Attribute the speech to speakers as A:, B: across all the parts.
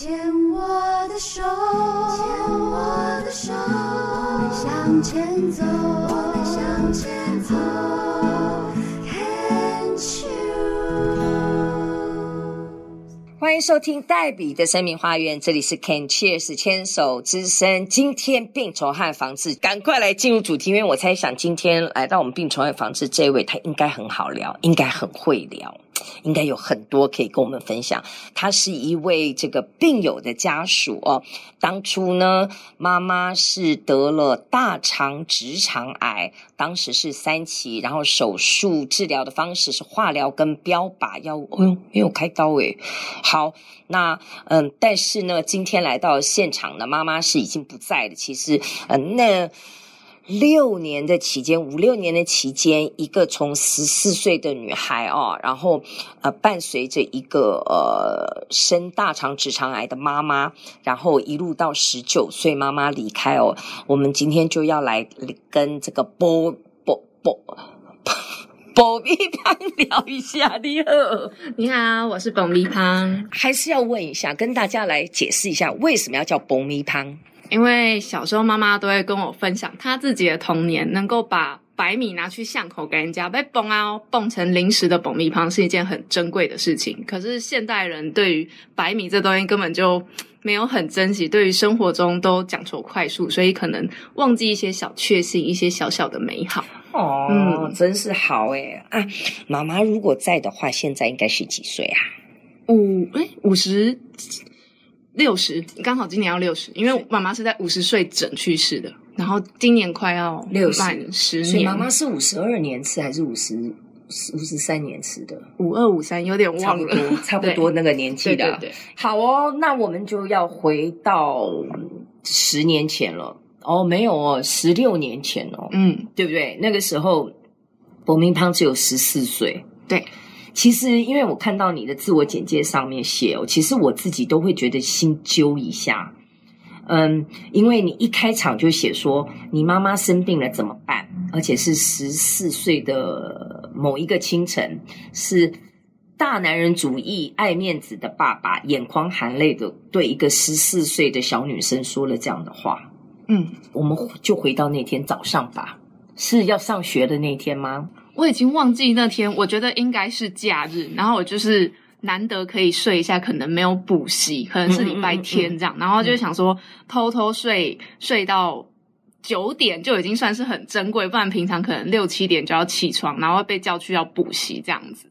A: 牵我的手，牵我的手，我们向前走，我们向前走。
B: 欢迎收听黛比的生命花园，这里是 Can Cheers 牵手之声。今天病虫害防治，赶快来进入主题，因为我猜想今天来到我们病虫害防治这位，他应该很好聊，应该很会聊。应该有很多可以跟我们分享。他是一位这个病友的家属哦。当初呢，妈妈是得了大肠直肠癌，当时是三期，然后手术治疗的方式是化疗跟标靶药物。哎呦，没有开刀诶。好，那嗯，但是呢，今天来到现场呢，妈妈是已经不在的。其实，嗯，那。六年的期间，五六年的期间，一个从十四岁的女孩哦，然后呃，伴随着一个呃生大肠直肠癌的妈妈，然后一路到十九岁妈妈离开哦，我们今天就要来跟这个波波波波咪芳聊一下。你好，
C: 你好，我是波咪芳，
B: 还是要问一下，跟大家来解释一下，为什么要叫波咪芳？
C: 因为小时候妈妈都会跟我分享，她自己的童年能够把白米拿去巷口给人家被蹦啊蹦成零食的蹦米香是一件很珍贵的事情。可是现代人对于白米这东西根本就没有很珍惜，对于生活中都讲求快速，所以可能忘记一些小确幸，一些小小的美好。
B: 哦，嗯，真是好诶啊！妈妈如果在的话，现在应该是几岁啊？
C: 五哎五十。六十，刚好今年要六十，因为妈妈是在五十岁整去世的，然后今年快要六满十年，
B: 所以妈妈是五十二年次还是五十五十三年次的？
C: 五二五三，有点忘了，
B: 差不多，差不多 那个年纪的。
C: 对对对，
B: 好哦，那我们就要回到十年前了。哦，没有哦，十六年前哦，
C: 嗯，
B: 对不对？那个时候，伯明胖只有十四岁，
C: 对。
B: 其实，因为我看到你的自我简介上面写哦，其实我自己都会觉得心揪一下。嗯，因为你一开场就写说你妈妈生病了怎么办，而且是十四岁的某一个清晨，是大男人主义、爱面子的爸爸，眼眶含泪的对一个十四岁的小女生说了这样的话。
C: 嗯，
B: 我们就回到那天早上吧，是要上学的那天吗？
C: 我已经忘记那天，我觉得应该是假日，然后我就是难得可以睡一下，可能没有补习，可能是礼拜天这样，嗯嗯嗯、然后就想说偷偷睡睡到九点就已经算是很珍贵，不然平常可能六七点就要起床，然后被叫去要补习这样子。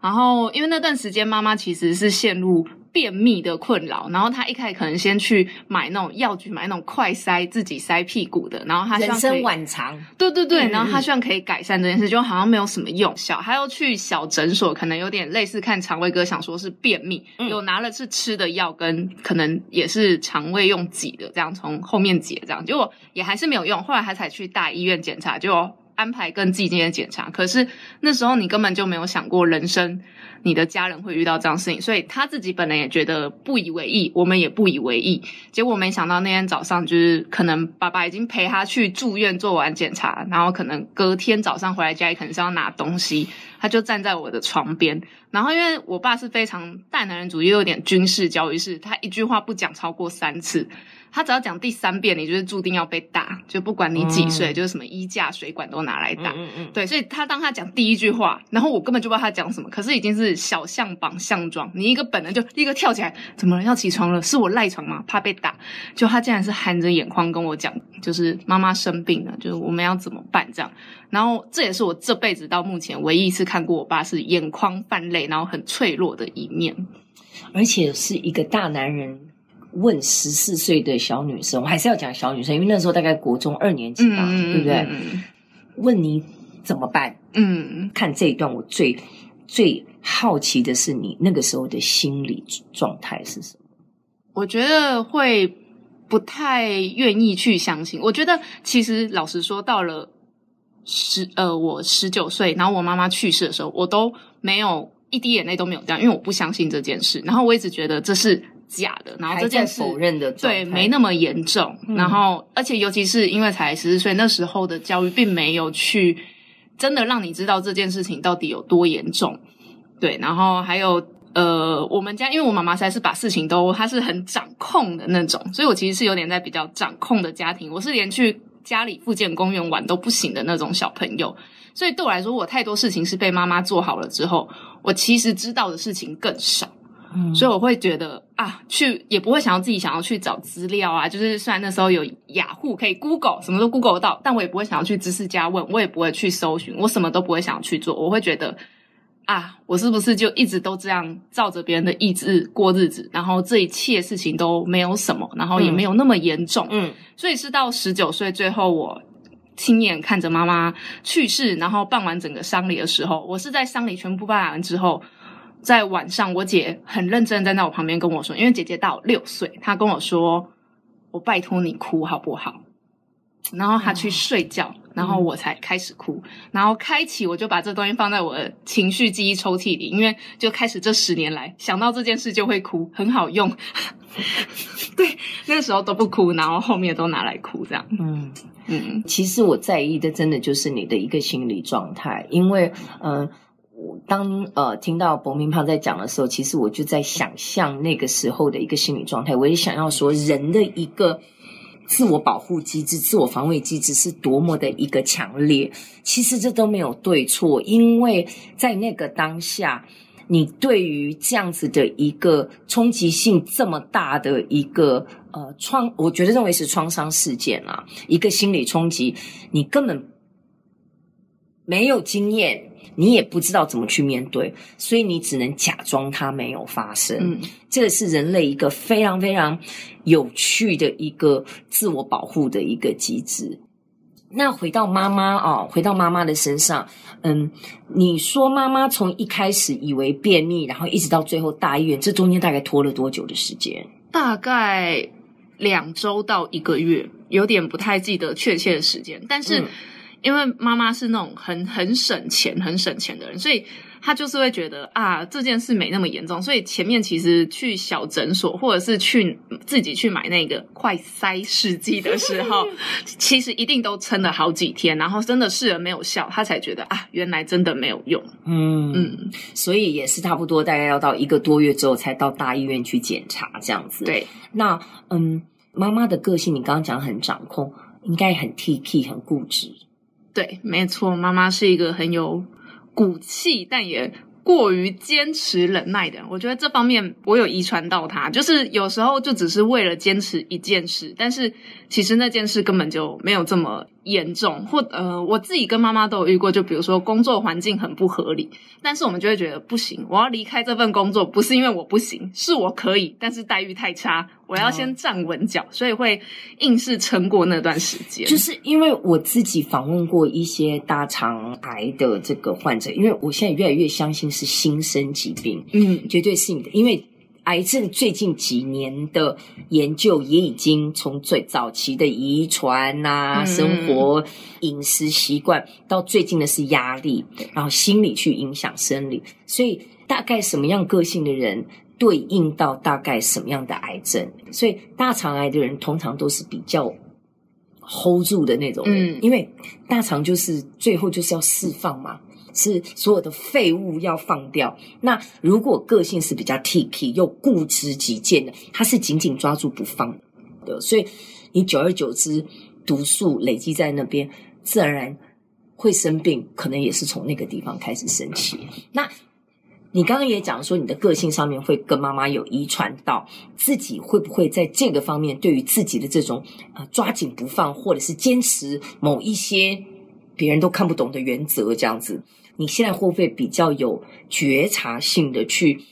C: 然后因为那段时间妈妈其实是陷入。便秘的困扰，然后他一开始可能先去买那种药局，买那种快塞自己塞屁股的，然后他
B: 人生晚长，
C: 对对对，嗯、然后他希望可以改善这件事，就好像没有什么用。效，他又去小诊所，可能有点类似看肠胃科，想说是便秘，嗯、有拿了是吃的药，跟可能也是肠胃用挤的，这样从后面挤这样，结果也还是没有用，后来他才去大医院检查，就安排更进阶的检查，可是那时候你根本就没有想过人生。你的家人会遇到这样事情，所以他自己本人也觉得不以为意，我们也不以为意。结果没想到那天早上，就是可能爸爸已经陪他去住院做完检查，然后可能隔天早上回来家里，可能是要拿东西，他就站在我的床边。然后因为我爸是非常大男人主义，又有点军事教育式，他一句话不讲超过三次。他只要讲第三遍，你就是注定要被打，就不管你几岁，嗯、就是什么衣架、水管都拿来打。嗯嗯，嗯对，所以他当他讲第一句话，然后我根本就不知道他讲什么，可是已经是小象绑象状，你一个本能就立刻跳起来，怎么了？要起床了？是我赖床吗？怕被打？就他竟然是含着眼眶跟我讲，就是妈妈生病了，就是我们要怎么办这样。然后这也是我这辈子到目前唯一一次看过我爸是眼眶泛泪，然后很脆弱的一面，
B: 而且是一个大男人。问十四岁的小女生，我还是要讲小女生，因为那时候大概国中二年级吧，嗯、对不对？嗯、问你怎么办？
C: 嗯，
B: 看这一段，我最最好奇的是你那个时候的心理状态是什么？
C: 我觉得会不太愿意去相信。我觉得其实老实说，到了十呃，我十九岁，然后我妈妈去世的时候，我都没有一滴眼泪都没有掉，因为我不相信这件事。然后我一直觉得这是。假的，然后这件事
B: 否认的
C: 对没那么严重，嗯、然后而且尤其是因为才十四岁，那时候的教育并没有去真的让你知道这件事情到底有多严重，对，然后还有呃，我们家因为我妈妈实在是把事情都，她是很掌控的那种，所以我其实是有点在比较掌控的家庭。我是连去家里附近公园玩都不行的那种小朋友，所以对我来说，我太多事情是被妈妈做好了之后，我其实知道的事情更少。嗯，所以我会觉得啊，去也不会想要自己想要去找资料啊。就是虽然那时候有雅虎可以 Google，什么都 Google 到，但我也不会想要去知识家问，我也不会去搜寻，我什么都不会想要去做。我会觉得啊，我是不是就一直都这样照着别人的意志过日子，然后这一切事情都没有什么，然后也没有那么严重。嗯，所以是到十九岁，最后我亲眼看着妈妈去世，然后办完整个丧礼的时候，我是在丧礼全部办完之后。在晚上，我姐很认真站在我旁边跟我说，因为姐姐大我六岁，她跟我说：“我拜托你哭好不好？”然后他去睡觉，然后我才开始哭，然后开启我就把这东西放在我的情绪记忆抽屉里，因为就开始这十年来想到这件事就会哭，很好用。对，那个时候都不哭，然后后面都拿来哭，这样。嗯
B: 嗯，其实我在意的真的就是你的一个心理状态，因为嗯。呃当呃听到伯明胖在讲的时候，其实我就在想象那个时候的一个心理状态。我也想要说，人的一个自我保护机制、自我防卫机制是多么的一个强烈。其实这都没有对错，因为在那个当下，你对于这样子的一个冲击性这么大的一个呃创，我觉得认为是创伤事件啊，一个心理冲击，你根本没有经验。你也不知道怎么去面对，所以你只能假装它没有发生。嗯，这个是人类一个非常非常有趣的一个自我保护的一个机制。那回到妈妈哦，回到妈妈的身上，嗯，你说妈妈从一开始以为便秘，然后一直到最后大医院，这中间大概拖了多久的时间？
C: 大概两周到一个月，有点不太记得确切的时间，但是。嗯因为妈妈是那种很很省钱、很省钱的人，所以她就是会觉得啊，这件事没那么严重。所以前面其实去小诊所，或者是去自己去买那个快塞试剂的时候，其实一定都撑了好几天，然后真的试了没有效，她才觉得啊，原来真的没有用。嗯
B: 嗯，所以也是差不多大概要到一个多月之后才到大医院去检查这样子。
C: 对，
B: 那嗯，妈妈的个性你刚刚讲很掌控，应该很 T K 很固执。
C: 对，没错，妈妈是一个很有骨气，但也过于坚持忍耐的人。我觉得这方面我有遗传到她，就是有时候就只是为了坚持一件事，但是其实那件事根本就没有这么严重。或呃，我自己跟妈妈都有遇过，就比如说工作环境很不合理，但是我们就会觉得不行，我要离开这份工作，不是因为我不行，是我可以，但是待遇太差。我要先站稳脚，所以会硬是撑过那段时间。
B: 就是因为我自己访问过一些大肠癌的这个患者，因为我现在越来越相信是新生疾病，嗯，绝对是你的。因为癌症最近几年的研究也已经从最早期的遗传啊、生活饮食习惯，到最近的是压力，然后心理去影响生理，所以大概什么样个性的人，对应到大概什么样的癌症，所以大肠癌的人通常都是比较 hold 住的那种人，嗯，因为大肠就是最后就是要释放嘛，是所有的废物要放掉。那如果个性是比较 Ticky 又固执己见的，他是紧紧抓住不放的，所以你久而久之毒素累积在那边，自然而然会生病，可能也是从那个地方开始生起。那你刚刚也讲说，你的个性上面会跟妈妈有遗传到，自己会不会在这个方面对于自己的这种呃抓紧不放，或者是坚持某一些别人都看不懂的原则这样子？你现在会不会比较有觉察性的去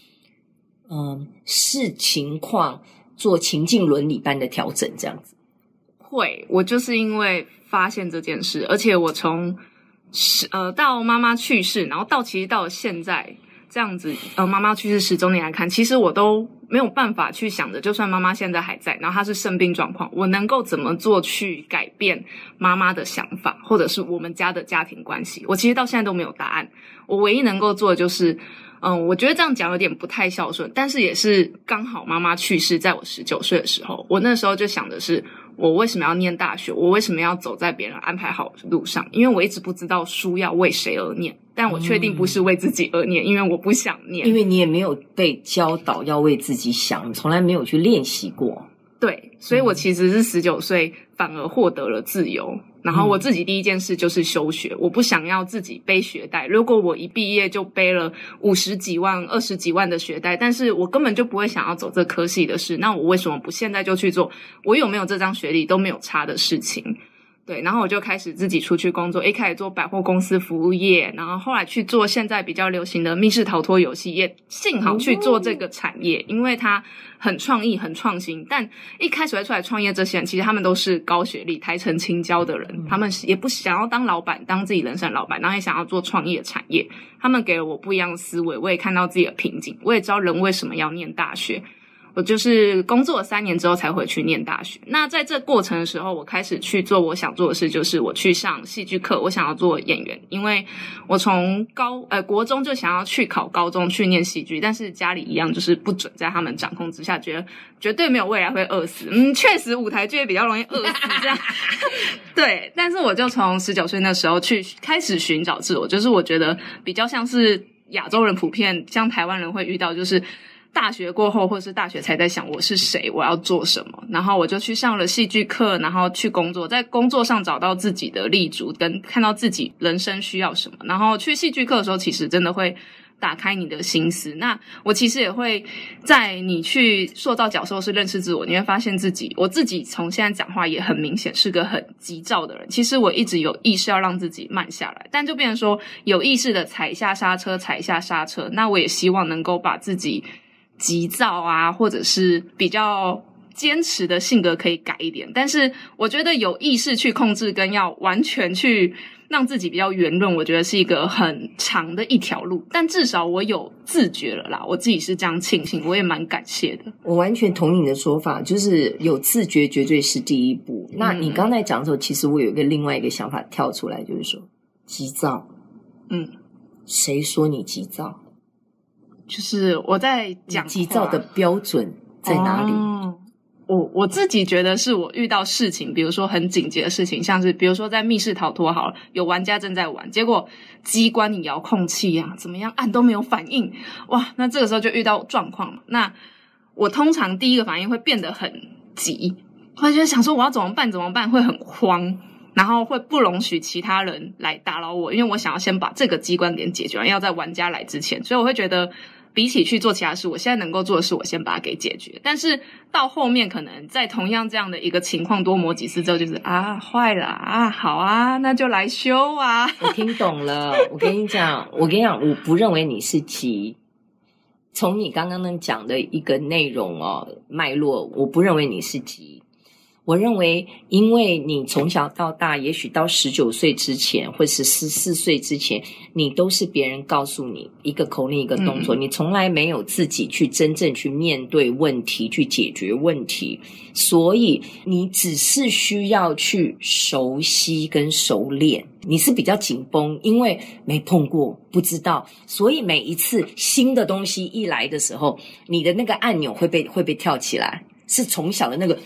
B: 嗯视情况做情境伦理般的调整这样子？
C: 会，我就是因为发现这件事，而且我从是呃到妈妈去世，然后到其实到现在。这样子，呃，妈妈去世十周年来看，其实我都没有办法去想着，就算妈妈现在还在，然后她是生病状况，我能够怎么做去改变妈妈的想法，或者是我们家的家庭关系？我其实到现在都没有答案。我唯一能够做的就是，嗯、我觉得这样讲有点不太孝顺，但是也是刚好妈妈去世在我十九岁的时候，我那时候就想的是，我为什么要念大学？我为什么要走在别人安排好的路上？因为我一直不知道书要为谁而念。但我确定不是为自己而念，嗯、因为我不想念，
B: 因为你也没有被教导要为自己想，从来没有去练习过。
C: 对，所以我其实是十九岁反而获得了自由。然后我自己第一件事就是休学，我不想要自己背学贷。如果我一毕业就背了五十几万、二十几万的学贷，但是我根本就不会想要走这科系的事，那我为什么不现在就去做？我有没有这张学历都没有差的事情。对，然后我就开始自己出去工作，一开始做百货公司服务业，然后后来去做现在比较流行的密室逃脱游戏业。幸好去做这个产业，因为它很创意、很创新。但一开始会出来创业这些人，其实他们都是高学历、台城青椒的人，他们也不想要当老板，当自己人生老板，然后也想要做创业产业。他们给了我不一样的思维，我也看到自己的瓶颈，我也知道人为什么要念大学。我就是工作三年之后才回去念大学。那在这过程的时候，我开始去做我想做的事，就是我去上戏剧课。我想要做演员，因为我从高呃国中就想要去考高中去念戏剧，但是家里一样就是不准在他们掌控之下，觉得绝对没有未来，会饿死。嗯，确实舞台剧也比较容易饿死这样。对，但是我就从十九岁那时候去开始寻找自我，就是我觉得比较像是亚洲人普遍，像台湾人会遇到，就是。大学过后，或是大学才在想我是谁，我要做什么，然后我就去上了戏剧课，然后去工作，在工作上找到自己的立足，跟看到自己人生需要什么。然后去戏剧课的时候，其实真的会打开你的心思。那我其实也会在你去塑造角色，是认识自我，你会发现自己，我自己从现在讲话也很明显是个很急躁的人。其实我一直有意识要让自己慢下来，但就变成说有意识的踩下刹车，踩下刹车。那我也希望能够把自己。急躁啊，或者是比较坚持的性格可以改一点，但是我觉得有意识去控制，跟要完全去让自己比较圆润，我觉得是一个很长的一条路。但至少我有自觉了啦，我自己是这样庆幸，我也蛮感谢的。
B: 我完全同意你的说法，就是有自觉绝对是第一步。嗯、那你刚才讲的时候，其实我有一个另外一个想法跳出来，就是说急躁，嗯，谁说你急躁？
C: 就是我在讲
B: 急躁的标准在哪里？
C: 哦、我我自己觉得是我遇到事情，比如说很紧急的事情，像是比如说在密室逃脱好了，有玩家正在玩，结果机关你遥控器呀、啊、怎么样按都没有反应，哇，那这个时候就遇到状况嘛。那我通常第一个反应会变得很急，会觉得想说我要怎么办？怎么办？会很慌，然后会不容许其他人来打扰我，因为我想要先把这个机关给解决完，要在玩家来之前，所以我会觉得。比起去做其他事，我现在能够做的是，我先把它给解决。但是到后面，可能在同样这样的一个情况多磨几次之后，就是啊，坏了啊，好啊，那就来修啊。
B: 我听懂了，我跟你讲，我跟你讲，我不认为你是急。从你刚刚能讲的一个内容哦，脉络，我不认为你是急。我认为，因为你从小到大，也许到十九岁之前，或是十四岁之前，你都是别人告诉你一个口令一个动作，嗯、你从来没有自己去真正去面对问题，去解决问题，所以你只是需要去熟悉跟熟练。你是比较紧绷，因为没碰过，不知道，所以每一次新的东西一来的时候，你的那个按钮会被会被跳起来，是从小的那个。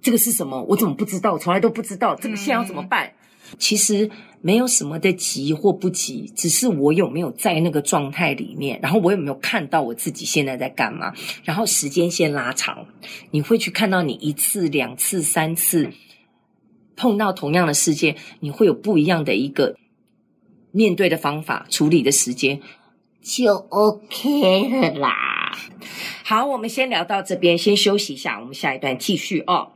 B: 这个是什么？我怎么不知道？我从来都不知道。这个现在要怎么办？嗯、其实没有什么的急或不急，只是我有没有在那个状态里面，然后我有没有看到我自己现在在干嘛？然后时间线拉长，你会去看到你一次、两次、三次碰到同样的事件，你会有不一样的一个面对的方法，处理的时间就 OK 了啦。好，我们先聊到这边，先休息一下，我们下一段继续哦。